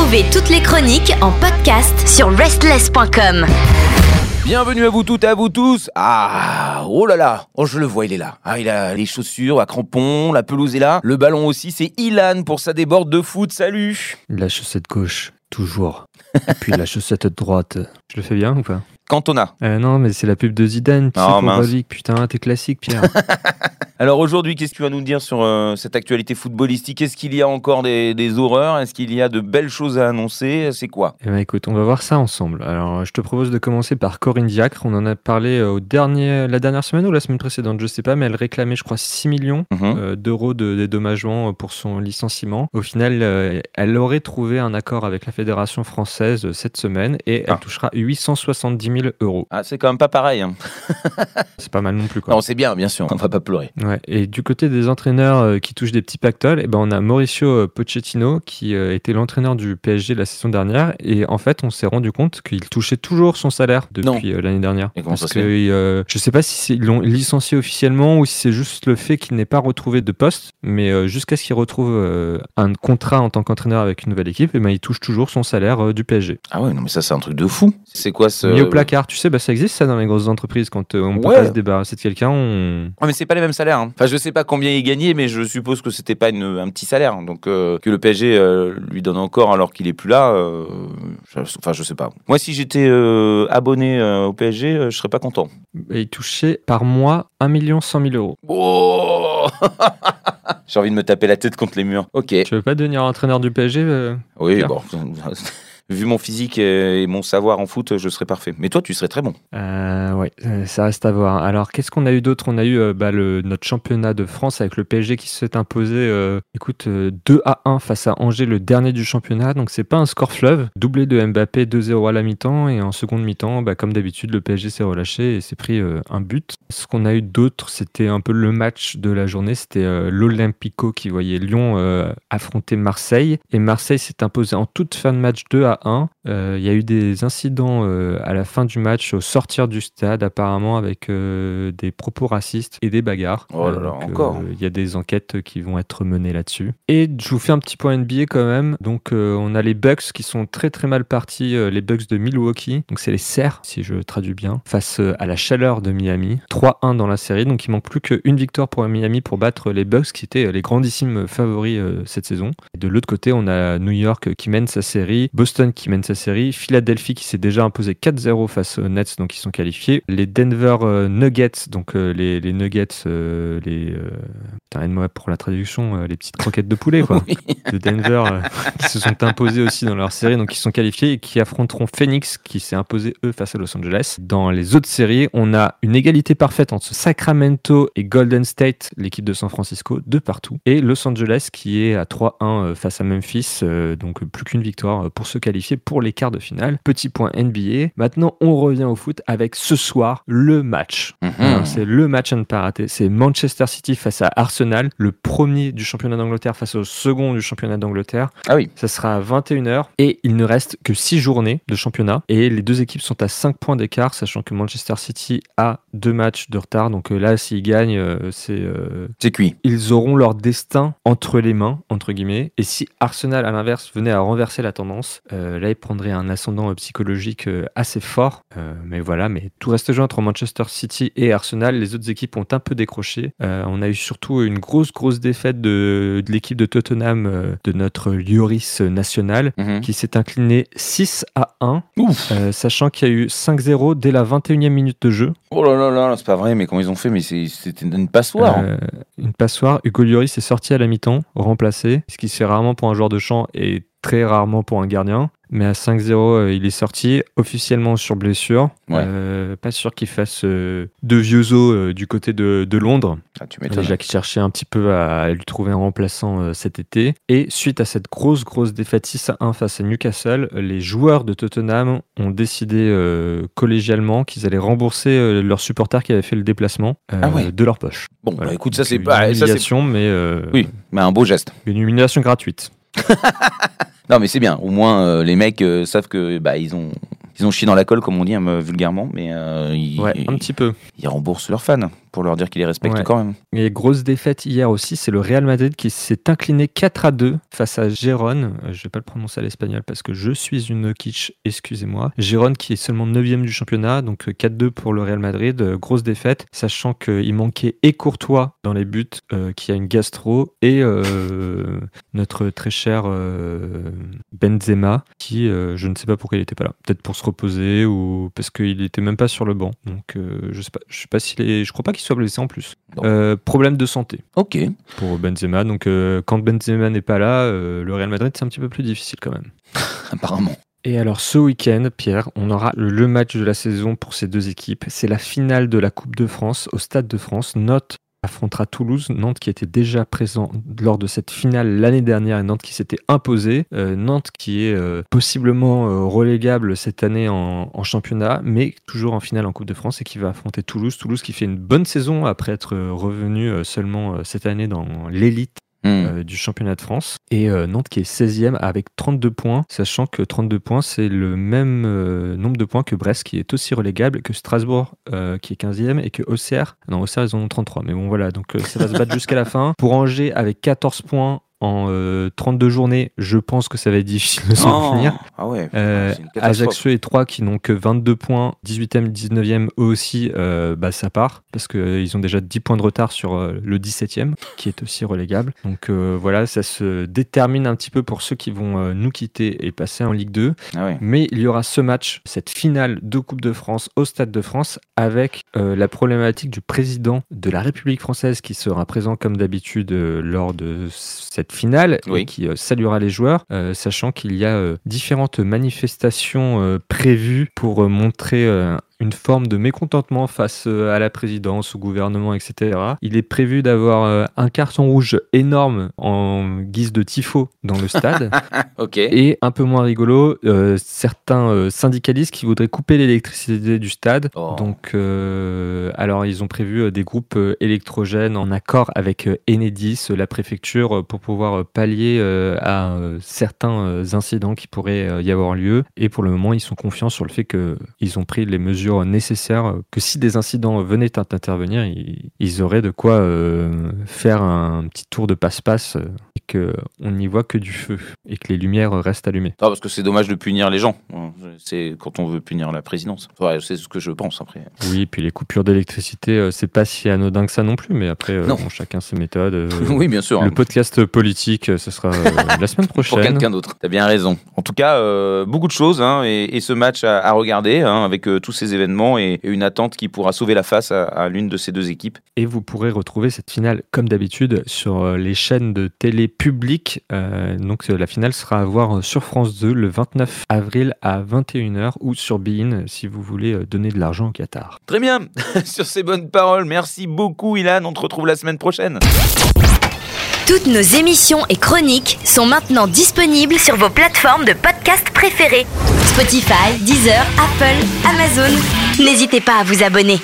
Retrouvez toutes les chroniques en podcast sur restless.com. Bienvenue à vous toutes et à vous tous. Ah, oh là là, oh je le vois, il est là. Ah, il a les chaussures à crampons, la pelouse est là, le ballon aussi. C'est Ilan pour sa déborde de foot. Salut. La chaussette gauche, toujours. Et puis la chaussette droite. Je le fais bien ou pas? Cantona. euh, Non, mais c'est la pub de Zidane. Oh, mince. psychobolique. Putain, t'es classique, Pierre. Alors aujourd'hui, qu'est-ce que tu vas nous dire sur euh, cette actualité footballistique? Est-ce qu'il y a encore des, des horreurs? Est-ce qu'il y a de belles choses à annoncer? C'est quoi? Eh ben, écoute, on va voir ça ensemble. Alors, je te propose de commencer par Corinne Diacre. On en a parlé euh, au dernier, la dernière semaine ou la semaine précédente, je sais pas, mais elle réclamait, je crois, 6 millions Mhm. euh, d'euros de dédommagement pour son licenciement. Au final, euh, elle aurait trouvé un accord avec la Fédération française euh, cette semaine et elle Ah. touchera 870 000 euros. Ah, c'est quand même pas pareil. hein. C'est pas mal non plus, quoi. Non, c'est bien, bien sûr. On va pas pleurer. Ouais. Et du côté des entraîneurs euh, qui touchent des petits pactoles, eh ben on a Mauricio euh, Pochettino qui euh, était l'entraîneur du PSG la saison dernière et en fait on s'est rendu compte qu'il touchait toujours son salaire depuis l'année dernière. Et Parce que euh, je sais pas si c'est- ils l'ont licencié officiellement ou si c'est juste le fait qu'il n'ait pas retrouvé de poste, mais jusqu'à ce qu'il retrouve euh, un contrat en tant qu'entraîneur avec une nouvelle équipe, eh ben il touche toujours son salaire euh, du PSG. Ah ouais, non mais ça c'est un truc de fou. C'est quoi ce placard, tu sais, bah, ça existe ça dans les grosses entreprises quand euh, on peut Ouais. pas se débarrasser de quelqu'un, on Ouais, mais c'est pas les mêmes salaires. hein. Enfin, je sais pas combien il gagnait, mais je suppose que c'était pas une- un petit salaire. Donc, euh, que le PSG euh, lui donne encore alors qu'il est plus là, euh, je- enfin, je sais pas. Moi, si j'étais abonné au PSG, je serais pas content. Et il touchait par mois 1 100 000 euros. Oh J'ai envie de me taper la tête contre les murs. Ok. Tu veux pas devenir entraîneur du PSG Oui, bon. Vu mon physique et mon savoir en foot, je serais parfait. Mais toi, tu serais très bon. Euh, ouais, euh, ça reste à voir. Alors, qu'est-ce qu'on a eu d'autre? On a eu euh, bah, le, notre championnat de France avec le PSG qui s'est imposé, euh, écoute, euh, 2 à 1 face à Angers, le dernier du championnat. Donc, c'est pas un score fleuve. Doublé de Mbappé, 2-0 à la mi-temps. Et en seconde mi-temps, bah, comme d'habitude, le PSG s'est relâché et s'est pris euh, un but. Ce qu'on a eu d'autre, c'était un peu le match de la journée. C'était euh, l'Olympico qui voyait Lyon euh, affronter Marseille. Et Marseille s'est imposé en toute fin de match 2 à 1. Euh, Il y a eu des incidents euh, à la fin du match au sortir du stade, apparemment avec euh, des propos racistes et des bagarres. Oh là là, donc, encore. Il y a des enquêtes qui vont être menées là-dessus. Et je vous fais un petit point NBA quand même. Donc on a les Bucks qui sont très très mal partis, les Bucks de Milwaukee. Donc c'est les serres, si je traduis bien, face à la chaleur de Miami. 3-1 dans la série. Donc il manque plus qu'une victoire pour Miami pour battre les Bucks qui étaient les grandissimes favoris cette saison. Et de l'autre côté, on a New York qui mène sa série, Boston qui mène sa série, Philadelphie qui s'est déjà imposé 4-0 face aux Nets, donc ils sont qualifiés. Les Denver euh, Nuggets, donc euh, les, les Nuggets, euh, les. Putain, aide-moi pour la traduction, les petites croquettes de poulet, quoi. Oui. De Denver, qui se sont imposés aussi dans leur série, donc ils sont qualifiés et qui affronteront Phoenix, qui s'est imposé eux face à Los Angeles. Dans les autres séries, on a une égalité parfaite entre Sacramento et Golden State, l'équipe de San Francisco, de partout, et Los Angeles qui est à 3-1 euh, face à Memphis, donc plus qu'une victoire pour se qualifier pour les quarts de finale. Petit point NBA. Maintenant, on revient au foot avec ce soir le match. Mhm. Alors, C'est le match à ne pas rater. C'est Manchester City face à Arsenal, le premier du championnat d'Angleterre face au second du championnat d'Angleterre. Ah oui. Ça sera à 21h et il ne reste que 6 journées de championnat et les deux équipes sont à 5 points d'écart, sachant que Manchester City a deux matchs de retard. Donc euh, là, s'ils gagnent, euh, c'est euh, C'est cuit. ils auront leur destin entre les mains, entre guillemets. Et si Arsenal, à l'inverse, venait à renverser la tendance, euh, là, il prendrait un ascendant euh, psychologique euh, assez fort. Euh, mais voilà, mais tout reste joué entre Manchester City et Arsenal. Les autres équipes ont un peu décroché. Euh, on a eu surtout une grosse, grosse défaite de, de l'équipe de Tottenham, euh, de notre Lloris national, Mhm. qui s'est incliné 6 à 1, Ouf. euh, sachant qu'il y a eu 5-0 dès la 21e minute de jeu. Oh là là là, c'est pas vrai, mais comment ils ont fait? Mais c'était une passoire. Euh, une passoire. Hugo Lloris est sorti à la mi-temps, remplacé, ce qui se fait rarement pour un joueur de champ et très rarement pour un gardien. Mais à 5-0, euh, il est sorti officiellement sur blessure. Ouais. Euh, pas sûr qu'il fasse euh, de vieux os euh, du côté de, de Londres. Ah, tu m'étonnes. Déjà qu'il cherchait un petit peu à, lui trouver un remplaçant cet été. Et suite à cette grosse, grosse défaite 6 à 1 face à Newcastle, les joueurs de Tottenham ont décidé collégialement qu'ils allaient rembourser leurs supporters qui avaient fait le déplacement Ah ouais. de leur poche. Bon, Voilà. bah écoute, ça c'est une pas. Ça, c'est... humiliation, mais euh, Oui, mais un beau geste. une humiliation gratuite. Non, mais c'est bien. Au moins, euh, les mecs euh, savent que bah ils ont ils ont chié dans la colle, comme on dit hein, vulgairement, mais euh, ils, Ouais, un petit peu. ils remboursent leurs fans. Pour leur dire qu'ils les respectent Ouais. quand même. Et grosse défaite hier aussi, c'est le Real Madrid qui s'est incliné 4 à 2 face à Gérone. Euh, Je vais pas le prononcer à l'espagnol parce que je suis une quiche, excusez-moi. Gérone qui est seulement 9 du championnat, donc euh, 4-2 pour le Real Madrid. Euh, Grosse défaite, sachant qu'il manquait et Courtois dans les buts, euh, qui a une gastro, et euh, notre très cher euh, Benzema, qui euh, je ne sais pas pourquoi il était pas là. Peut-être pour se reposer ou parce qu'il était même pas sur le banc. Donc euh, je sais pas, je sais pas s'il est, je crois pas qu'il soit blessé en plus. Euh, problème de santé Ok. pour Benzema. Donc euh, quand Benzema n'est pas là, euh, le Real Madrid c'est un petit peu plus difficile quand même. Apparemment. Et alors ce week-end, Pierre, on aura le match de la saison pour ces deux équipes. C'est la finale de la Coupe de France au Stade de France. Nantes affrontera Toulouse. Nantes qui était déjà présent lors de cette finale l'année dernière et Nantes qui s'était imposé. Euh, Nantes qui est euh, possiblement euh, relégable cette année en, en championnat, mais toujours en finale en Coupe de France et qui va affronter Toulouse. Toulouse qui fait une bonne saison après être revenu seulement cette année dans l'élite Hmm. euh, du championnat de France. Et euh, Nantes qui est 16e avec 32 points, sachant que 32 points, c'est le même euh, nombre de points que Brest qui est aussi relégable, que Strasbourg qui est 15e et que Auxerre, non Auxerre ils en ont 33, mais bon voilà, donc ça va se battre jusqu'à la fin. Pour Angers avec 14 points en euh, 32 journées, je pense que ça va être difficile de s'en Oh. finir. Ah ouais. Euh. Ajaccio et 3 qui n'ont que 22 points, 18e, 19e, eux aussi, euh, bah, ça part parce qu'ils ont déjà 10 points de retard sur euh, le 17e qui est aussi relégable. Donc euh, voilà, ça se détermine un petit peu pour ceux qui vont euh, nous quitter et passer en Ligue 2. Ah ouais. Mais il y aura ce match, cette finale de Coupe de France au Stade de France avec euh, la problématique du président de la République française qui sera présent comme d'habitude euh, lors de cette finale Oui. et qui euh, saluera les joueurs, euh, sachant qu'il y a euh, différentes manifestations euh, prévues pour euh, montrer euh, une forme de mécontentement face euh, à la présidence, au gouvernement, etc. Il est prévu d'avoir euh, un carton rouge énorme en guise de tifo dans le stade. Ok. Et un peu moins rigolo, euh, certains syndicalistes qui voudraient couper l'électricité du stade. Oh. Donc, euh, alors ils ont prévu des groupes électrogènes en accord avec Enedis, la préfecture, pour pouvoir pallier à certains incidents qui pourraient y avoir lieu. Et pour le moment, ils sont confiants sur le fait qu'ils ont pris les mesures nécessaires, euh, que si des incidents venaient à intervenir, ils, auraient de quoi euh, faire un petit tour de passe-passe euh, qu'on n'y voit que du feu et que les lumières restent allumées. Ah, parce que c'est dommage de punir les gens. C'est quand on veut punir la présidence. Ouais, c'est ce que je pense après. Oui, puis les coupures d'électricité, euh, c'est pas si anodin que ça non plus, mais après, euh, Non. bon, chacun ses méthodes. euh, oui, bien sûr. Le hein. podcast politique, ce sera la semaine Pour prochaine. quelqu'un d'autre. T'as bien raison. En tout cas, euh, beaucoup de choses hein, et, et ce match à, à regarder hein, avec euh, tous ces événements et, et une attente qui pourra sauver la face à, à l'une de ces deux équipes. Et vous pourrez retrouver cette finale, comme d'habitude, sur les chaînes de télé publiques. Euh, donc euh, la finale sera à voir euh, sur France 2 le 29 avril à 21h ou sur Bein si vous voulez donner de l'argent au Qatar. Très bien. Sur ces bonnes paroles, merci beaucoup, Ilan. On te retrouve la semaine prochaine. Toutes nos émissions et chroniques sont maintenant disponibles sur vos plateformes de podcast préférées. Spotify, Deezer, Apple, Amazon. N'hésitez pas à vous abonner.